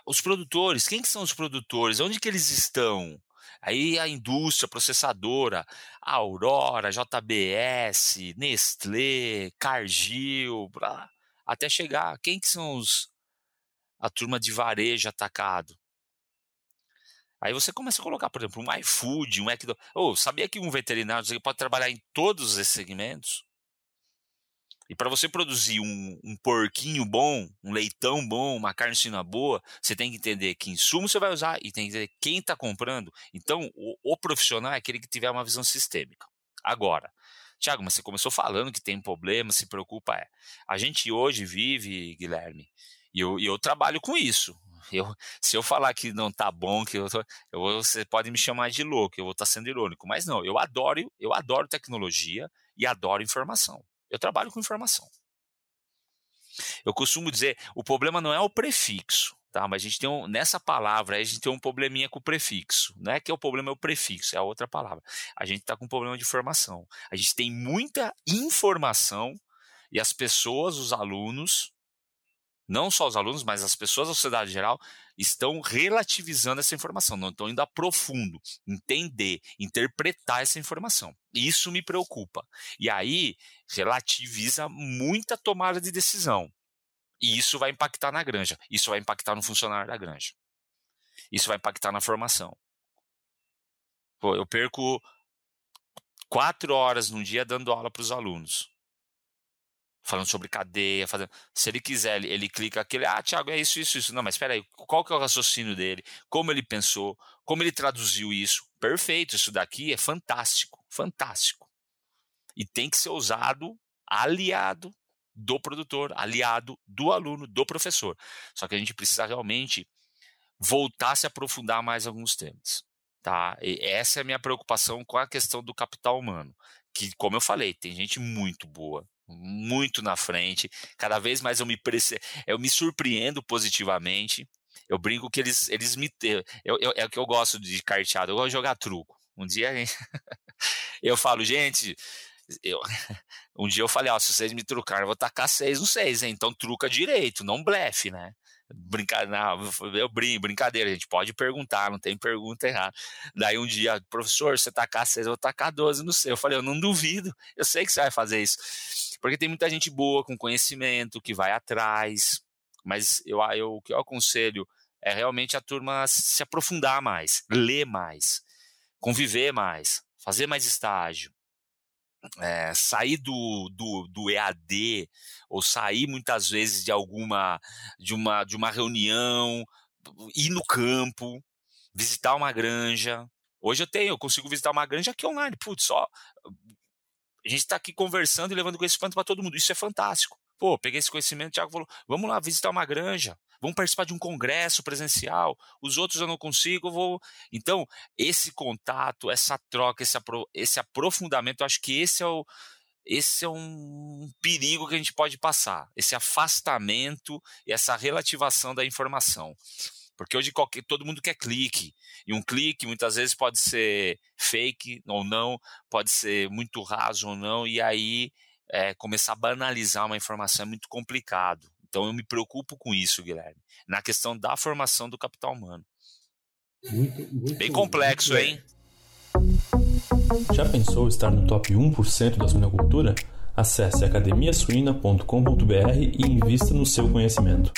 Os produtores, quem que são os produtores? Onde que eles estão? Aí a indústria processadora, Aurora, JBS, Nestlé, Cargill, até chegar. Quem que são os a turma de varejo atacado? Aí você começa a colocar, por exemplo, um iFood, um McDonald's. Oh, sabia que um veterinário pode trabalhar em todos esses segmentos? E para você produzir um, um, porquinho bom, um leitão bom, uma carne suína boa, você tem que entender que insumo você vai usar e tem que entender quem está comprando. Então, o, o, profissional é aquele que tiver uma visão sistêmica. Agora, Tiago, mas você começou falando que tem problema, se preocupa. É. A gente hoje vive, Guilherme, e eu, e eu trabalho com isso. Eu, se eu falar que não tá bom, que eu, tô, eu você pode me chamar de louco, eu vou estar tá sendo irônico, mas não, eu adoro, eu adoro tecnologia e adoro informação. Eu trabalho com informação. Eu costumo dizer, o problema não é o prefixo, tá? Mas a gente tem um, nessa palavra a gente tem um probleminha com o prefixo. Não é que é o problema é o prefixo, é a outra palavra. A gente está com um problema de informação. A gente tem muita informação e as pessoas, os alunos, não só os alunos, mas as pessoas da sociedade geral, estão relativizando essa informação, não estão indo a profundo, entender, interpretar essa informação. Isso me preocupa. E aí relativiza muita tomada de decisão. E isso vai impactar na granja, isso vai impactar no funcionário da granja. Isso vai impactar na formação. Pô, eu perco quatro horas no dia dando aula para os alunos falando sobre cadeia, fazendo. Se ele quiser, ele, ele clica aquele, ah, Thiago, é isso, isso, isso. Não, mas espera aí, qual que é o raciocínio dele? Como ele pensou? Como ele traduziu isso? Perfeito, isso daqui é fantástico, fantástico. E tem que ser usado aliado do produtor, aliado do aluno, do professor. Só que a gente precisa realmente voltar a se aprofundar mais alguns temas. Tá? E essa é a minha preocupação com a questão do capital humano. Que, como eu falei, tem gente muito boa, muito na frente. Cada vez mais eu me, eu me surpreendo positivamente. Eu brinco que eles, eles me. Eu, eu, é o que eu gosto de carteado, eu gosto de jogar truco. Um dia eu falo, gente. Eu, um dia eu falei, ó, se vocês me trucarem, eu vou tacar seis no seis, hein? Então truca direito, não blefe, né? Brincar, eu brinco, brincadeira, gente pode perguntar, não tem pergunta errada. Daí um dia, professor, você tacar seis, eu vou tacar 12 no seu. Eu falei, eu não duvido, eu sei que você vai fazer isso. Porque tem muita gente boa, com conhecimento, que vai atrás, mas eu, eu, o que eu aconselho é realmente a turma se aprofundar mais, ler mais, conviver mais, fazer mais estágio. É, sair do, do, do EAD ou sair muitas vezes de alguma de uma, de uma reunião, ir no campo, visitar uma granja. Hoje eu tenho, eu consigo visitar uma granja aqui online. Putz, só a gente está aqui conversando e levando conhecimento para todo mundo. Isso é fantástico. Pô, peguei esse conhecimento, o Thiago falou: vamos lá visitar uma granja, vamos participar de um congresso presencial. Os outros eu não consigo, eu vou. Então, esse contato, essa troca, esse, apro esse aprofundamento, eu acho que esse é o. Esse é um perigo que a gente pode passar, esse afastamento e essa relativação da informação. Porque hoje qualquer, todo mundo quer clique. E um clique muitas vezes pode ser fake ou não, pode ser muito raso ou não, e aí é, começar a banalizar uma informação é muito complicado. Então eu me preocupo com isso, Guilherme, na questão da formação do capital humano. Muito, muito, Bem complexo, muito hein? Já pensou estar no top 1% da suinocultura? Acesse academiasuina.com.br e invista no seu conhecimento.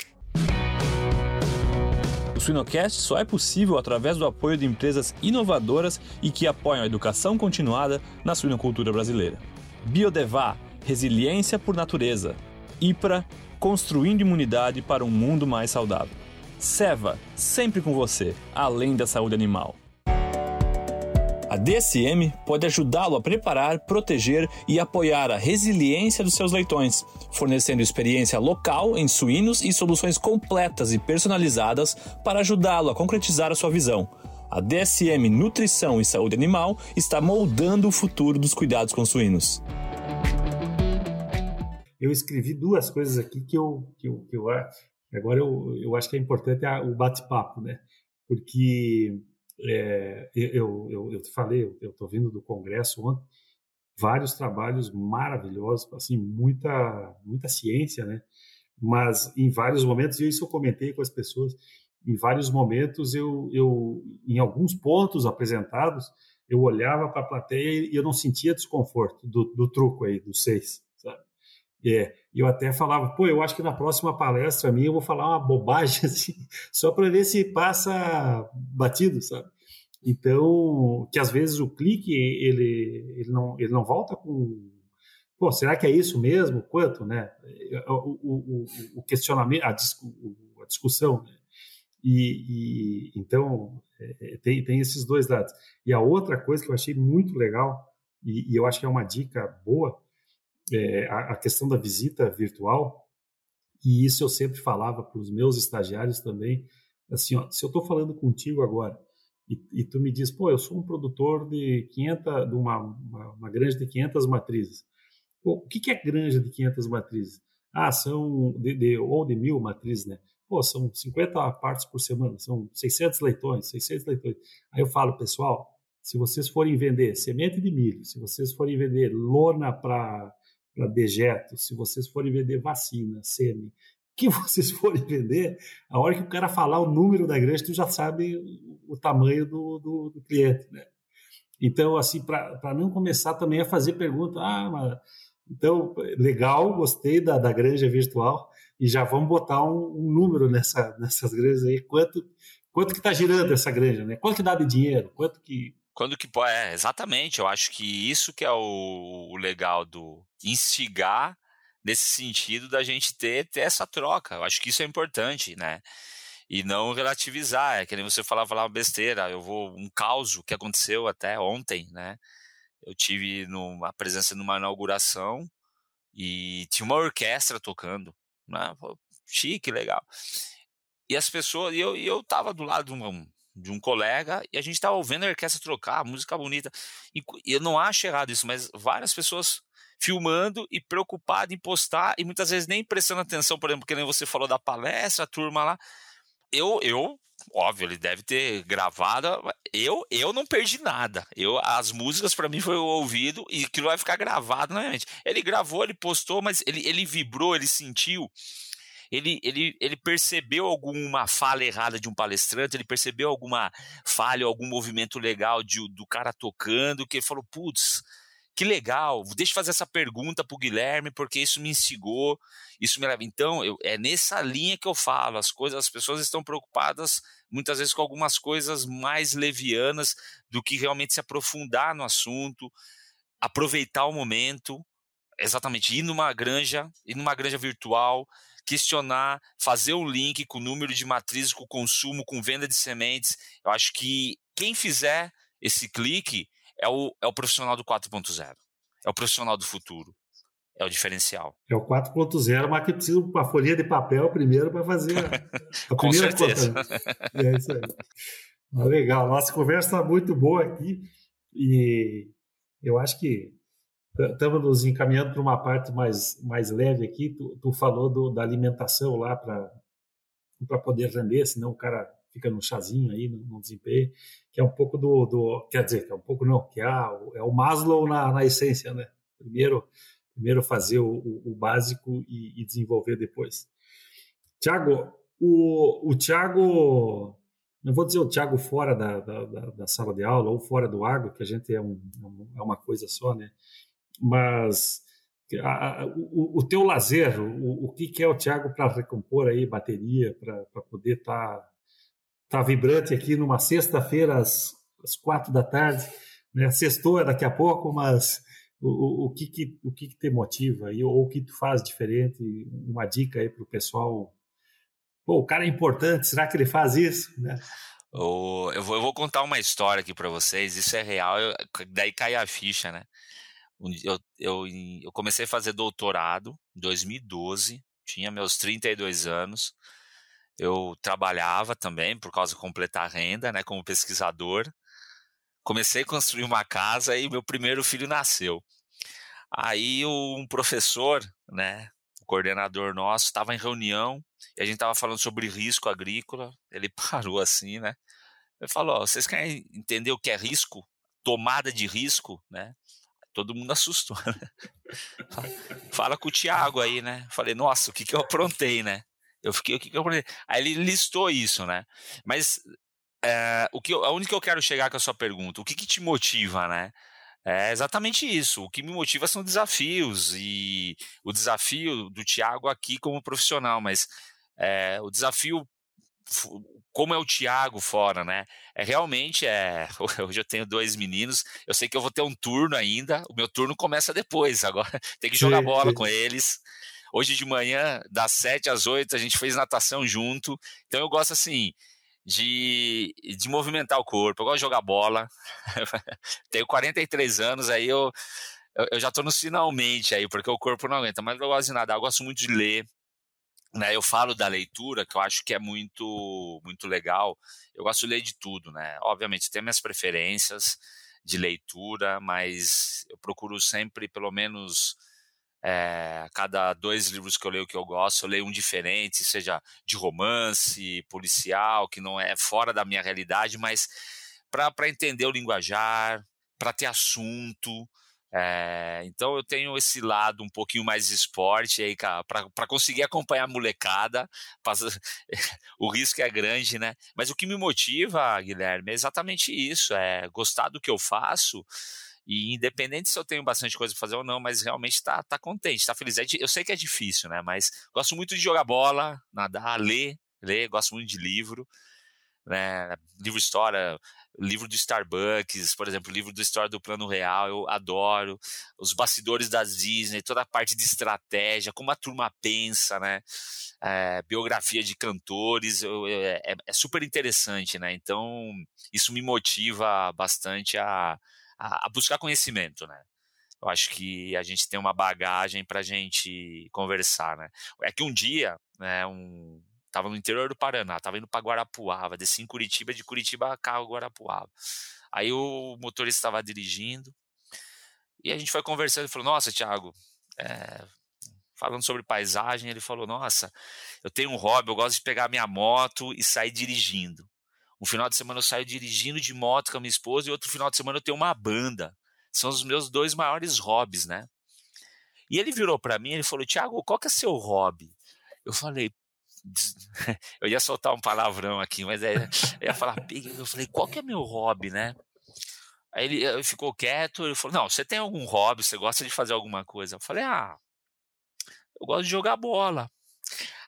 Suinocast só é possível através do apoio de empresas inovadoras e que apoiam a educação continuada na suinocultura brasileira. Biodevá, resiliência por natureza. IPRA, construindo imunidade para um mundo mais saudável. Seva, sempre com você, além da saúde animal. A DSM pode ajudá-lo a preparar, proteger e apoiar a resiliência dos seus leitões, fornecendo experiência local em suínos e soluções completas e personalizadas para ajudá-lo a concretizar a sua visão. A DSM Nutrição e Saúde Animal está moldando o futuro dos cuidados com suínos. Eu escrevi duas coisas aqui que eu, que eu, que eu agora eu, eu acho que é importante o bate-papo, né? Porque é, eu, eu, eu te falei, eu estou vindo do congresso ontem, vários trabalhos maravilhosos, assim, muita, muita ciência, né? Mas em vários momentos, e isso eu comentei com as pessoas, em vários momentos eu, eu em alguns pontos apresentados, eu olhava para a plateia e eu não sentia desconforto do, do truco aí, do seis, sabe? É, eu até falava, pô, eu acho que na próxima palestra minha eu vou falar uma bobagem assim, só para ver se passa batido, sabe? Então, que às vezes o clique ele, ele, não, ele não volta com. Pô, será que é isso mesmo? Quanto, né? O, o, o questionamento, a, a discussão. Né? E, e, então, é, é, tem, tem esses dois lados. E a outra coisa que eu achei muito legal, e, e eu acho que é uma dica boa, é a, a questão da visita virtual. E isso eu sempre falava para os meus estagiários também. Assim, ó, se eu estou falando contigo agora e, e, tu me diz, pô, eu sou um produtor de 500, de uma, uma, uma granja de 500 matrizes. Pô, o que, que é granja de 500 matrizes? Ah, são de, de, ou de mil matrizes, né? Pô, são 50 partes por semana, são 600 leitões, 600 leitões. Aí eu falo, pessoal, se vocês forem vender semente de milho, se vocês forem vender lona para dejeto, se vocês forem vender vacina, sêmen, que vocês forem vender, a hora que o cara falar o número da granja, tu já sabe o tamanho do, do, do cliente, né? Então, assim, para não começar também a fazer pergunta, ah, mas, então, legal, gostei da, da granja virtual e já vamos botar um, um número nessa, nessas granjas aí, quanto, quanto que está girando essa granja, né? Quanto que dá de dinheiro, quanto que... Quando que é, exatamente, eu acho que isso que é o, o legal do instigar nesse sentido da gente ter, ter essa troca. Eu acho que isso é importante, né? E não relativizar, é que nem você falar uma besteira. Eu vou, um caos que aconteceu até ontem, né? Eu tive numa, a presença numa inauguração e tinha uma orquestra tocando, né? Chique, legal. E as pessoas, e eu, e eu tava do lado de um, de um colega e a gente tava ouvindo a orquestra trocar, música bonita. E, e eu não acho errado isso, mas várias pessoas filmando e preocupado em postar e muitas vezes nem prestando atenção, por exemplo, que nem você falou da palestra, a turma lá. Eu, eu, óbvio, ele deve ter gravado. Eu, eu não perdi nada. Eu, as músicas para mim foi ouvido e aquilo vai ficar gravado na mente. Ele gravou, ele postou, mas ele, ele vibrou, ele sentiu. Ele, ele, ele percebeu alguma fala errada de um palestrante, ele percebeu alguma falha, algum movimento legal de, do cara tocando, que ele falou, putz, que legal, deixa eu fazer essa pergunta para o Guilherme, porque isso me instigou, isso me leva. Então, eu, é nessa linha que eu falo, as coisas, as pessoas estão preocupadas muitas vezes com algumas coisas mais levianas do que realmente se aprofundar no assunto, aproveitar o momento, exatamente, ir numa granja, ir numa granja virtual, questionar, fazer o link com o número de matrizes, com o consumo, com venda de sementes. Eu acho que quem fizer esse clique é o, é o profissional do 4.0. É o profissional do futuro. É o diferencial. É o 4.0, mas que precisa de uma folha de papel primeiro para fazer a, Com primeira certeza. Conta. É isso aí. Mas legal, nossa conversa está muito boa aqui e eu acho que estamos nos encaminhando para uma parte mais, mais leve aqui. Tu, tu falou do, da alimentação lá para poder render, senão o cara fica no chazinho aí, no desempenho, que é um pouco do, do, Quer dizer, que é um pouco não, que é, é o Maslow na, na essência, né? Primeiro, primeiro fazer o, o, básico e, e, desenvolver depois. Tiago, o, o Tiago. Não vou dizer o Tiago fora da, da, da, sala de aula ou fora do agro, que a gente é, um, é uma coisa só, né? Mas a, o, o, teu lazer, o, o que, que é o Tiago para recompor aí bateria, para poder estar tá está vibrante aqui numa sexta-feira às, às, quatro da tarde. Né? Sextou é daqui a pouco, mas o, o, o que, que, o que, que te motiva aí, ou o que tu faz diferente? Uma dica aí para o pessoal. Pô, o cara é importante, será que ele faz isso? Né? eu, vou, eu vou contar uma história aqui para vocês, isso é real, eu, daí cai a ficha, né? Eu, eu, eu comecei a fazer doutorado em 2012, tinha meus 32 anos. Eu trabalhava também por causa de completar renda, né, como pesquisador. Comecei a construir uma casa e meu primeiro filho nasceu. Aí um professor, né, o coordenador nosso, estava em reunião e a gente estava falando sobre risco agrícola. Ele parou assim, né? Ele falou: vocês querem entender o que é risco? Tomada de risco, né? todo mundo assustou. Né? Fala com o Thiago aí, né? Falei, nossa, o que, que eu aprontei, né? Eu fiquei, o que, que eu aprontei? Aí ele listou isso, né? Mas é, o que eu, aonde que eu quero chegar com a sua pergunta? O que, que te motiva, né? É exatamente isso. O que me motiva são desafios e o desafio do Thiago aqui como profissional, mas é, o desafio como é o Thiago fora, né? É realmente é. Hoje eu tenho dois meninos. Eu sei que eu vou ter um turno ainda. O meu turno começa depois. Agora tem que jogar sim, bola sim. com eles. Hoje de manhã, das 7 às 8, a gente fez natação junto. Então eu gosto assim de, de movimentar o corpo. Eu gosto de jogar bola. tenho 43 anos, aí eu, eu, já estou no finalmente aí, porque o corpo não aguenta. Mas eu gosto de nadar. Eu gosto muito de ler. Né, eu falo da leitura, que eu acho que é muito, muito legal. Eu gosto de ler de tudo, né? Obviamente, tem minhas preferências de leitura, mas eu procuro sempre, pelo menos, é, cada dois livros que eu leio que eu gosto, eu leio um diferente, seja de romance, policial, que não é fora da minha realidade, mas para entender o linguajar, para ter assunto, é, então eu tenho esse lado um pouquinho mais esporte aí, para conseguir acompanhar a molecada. o risco é grande, né? Mas o que me motiva, Guilherme, é exatamente isso: é gostar do que eu faço. E independente se eu tenho bastante coisa para fazer ou não, mas realmente está tá contente, está feliz. É eu sei que é difícil, né? Mas gosto muito de jogar bola, nadar, ler, ler, gosto muito de livro, né? Livro história, livro do Starbucks, por exemplo, livro do História do Plano Real, eu adoro. Os bastidores das Disney, toda a parte de estratégia, como a turma pensa, né? É, biografia de cantores, eu, eu, é, é, super interessante, né? Então, isso me motiva bastante a, a, a buscar conhecimento, né? Eu acho que a gente tem uma bagagem para a gente conversar, né? É que um dia, né, um, Tava no interior do Paraná, tava indo para Guarapuava, desci em Curitiba, de Curitiba carro Guarapuava. Aí o motorista estava dirigindo e a gente foi conversando e falou: Nossa, Thiago, é, falando sobre paisagem, ele falou: Nossa, eu tenho um hobby, eu gosto de pegar minha moto e sair dirigindo. Um final de semana eu saio dirigindo de moto com a minha esposa e outro final de semana eu tenho uma banda. São os meus dois maiores hobbies, né? E ele virou para mim e falou: Thiago, qual que é seu hobby? Eu falei, eu ia soltar um palavrão aqui, mas aí eu ia falar, eu falei, qual que é meu hobby, né? Aí ele, ele ficou quieto, ele falou, não, você tem algum hobby, você gosta de fazer alguma coisa? Eu falei, ah, eu gosto de jogar bola.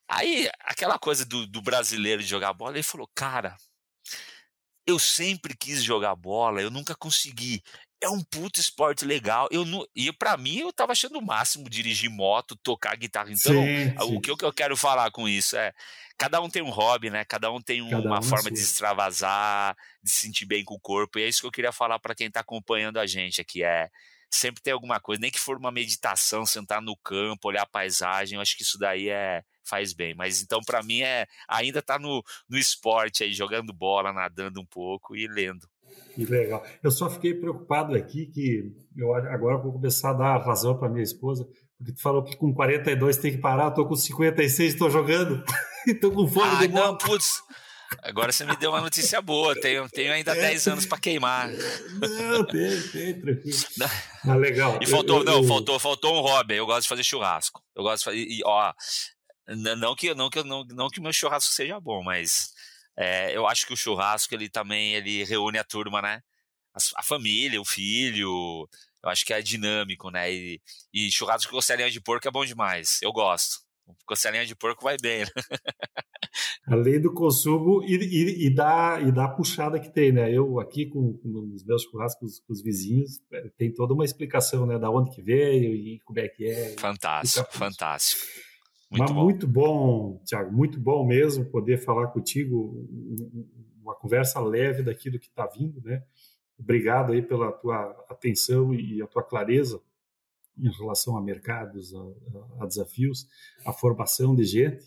Aí, aquela coisa do, do brasileiro de jogar bola, ele falou, cara, eu sempre quis jogar bola, eu nunca consegui é um puto esporte legal. Eu não, e para mim eu tava achando o máximo dirigir moto, tocar guitarra. Então, sim, sim. o que eu quero falar com isso é cada um tem um hobby, né? Cada um tem cada uma um forma sim. de extravasar, de se sentir bem com o corpo. E é isso que eu queria falar para quem tá acompanhando a gente aqui é sempre tem alguma coisa, nem que for uma meditação, sentar no campo, olhar a paisagem, eu acho que isso daí é faz bem. Mas então para mim é ainda tá no, no esporte aí, jogando bola, nadando um pouco e lendo. Que legal. Eu só fiquei preocupado aqui que eu agora vou começar a dar razão para minha esposa, porque tu falou que com 42 tem que parar, eu tô com 56 estou jogando. estou com fome ah, de não, moto. putz. Agora você me deu uma notícia boa. Tenho, tenho ainda é, 10 anos para queimar. Não, tem, tem, tranquilo. Ah, legal. E faltou, eu, eu, não, faltou, faltou um hobby. Eu gosto de fazer churrasco. Eu gosto de fazer. E, ó, não que, não que, não, não que meu churrasco seja bom, mas é, eu acho que o churrasco ele também ele reúne a turma, né? A, a família, o filho. Eu acho que é dinâmico, né? E, e churrasco com costelinha de porco é bom demais. Eu gosto. Costelinha de porco vai bem. Né? Além do consumo e, e, e, da, e da puxada que tem, né? Eu aqui com, com os meus churrascos com os vizinhos, é, tem toda uma explicação, né? Da onde que veio e como é que é. Fantástico, fantástico. Muito Mas bom. muito bom, Tiago, muito bom mesmo poder falar contigo. uma conversa leve daquilo que está vindo, né? Obrigado aí pela tua atenção e a tua clareza em relação a mercados, a, a desafios, a formação de gente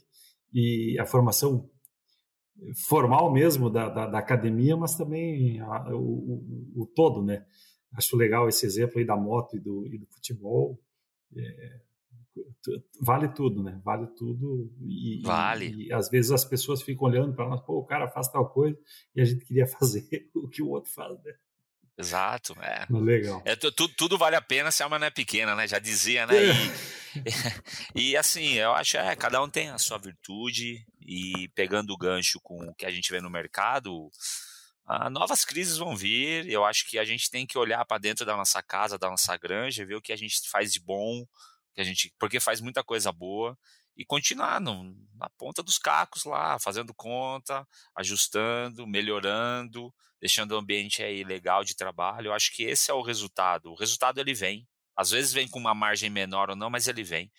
e a formação formal mesmo da, da, da academia, mas também a, o, o, o, todo, né? Acho legal esse exemplo aí da moto e do, e do futebol. É, vale tudo, né? Vale tudo. E, vale. E, às vezes as pessoas ficam olhando para nós, pô, o cara faz tal coisa e a gente queria fazer o que o outro faz, né? Exato, é. Legal. É, tudo, tudo vale a pena se a alma não é pequena, né? Já dizia, né? E, e assim, eu acho é, cada um tem a sua virtude e pegando o gancho com o que a gente vê no mercado, ah, novas crises vão vir. Eu acho que a gente tem que olhar para dentro da nossa casa, da nossa granja, ver o que a gente faz de bom, que a gente, porque faz muita coisa boa e continuar no, na ponta dos cacos lá, fazendo conta, ajustando, melhorando, deixando o ambiente aí legal de trabalho. Eu acho que esse é o resultado. O resultado ele vem. Às vezes vem com uma margem menor ou não, mas ele vem.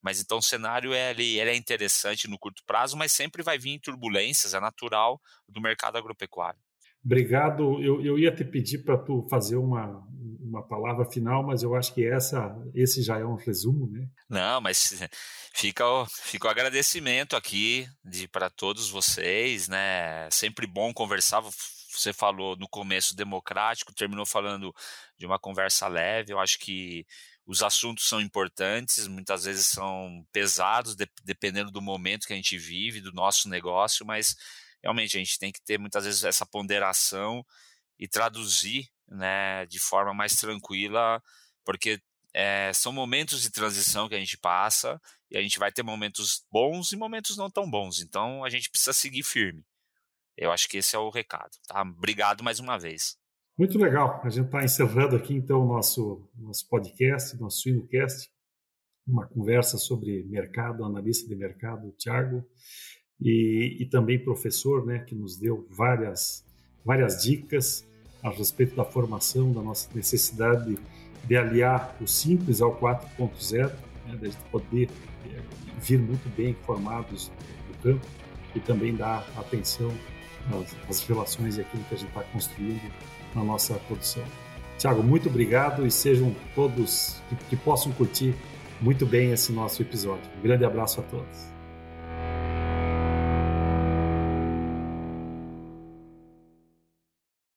Mas então o cenário é, ele, ele é interessante no curto prazo, mas sempre vai vir turbulências, é natural do mercado agropecuário. Obrigado. Eu, eu ia te pedir para tu fazer uma, uma palavra final, mas eu acho que essa, esse já é um resumo, né? Não, mas fica o, fica o agradecimento aqui para todos vocês, né? Sempre bom conversar. Você falou no começo democrático, terminou falando de uma conversa leve. Eu acho que os assuntos são importantes, muitas vezes são pesados, de, dependendo do momento que a gente vive, do nosso negócio, mas realmente a gente tem que ter muitas vezes essa ponderação e traduzir né, de forma mais tranquila, porque é, são momentos de transição que a gente passa e a gente vai ter momentos bons e momentos não tão bons. Então a gente precisa seguir firme. Eu acho que esse é o recado. Tá? Obrigado mais uma vez. Muito legal. A gente está encerrando aqui então o nosso, nosso podcast, nosso Suinocast, uma conversa sobre mercado, analista de mercado, Thiago e, e também professor, né, que nos deu várias, várias dicas a respeito da formação, da nossa necessidade de, de aliar o simples ao 4.0, né, de poder é, vir muito bem formados no campo e também dar atenção às, às relações e aquilo que a gente está construindo na nossa produção. Tiago, muito obrigado e sejam todos que, que possam curtir muito bem esse nosso episódio. Um grande abraço a todos.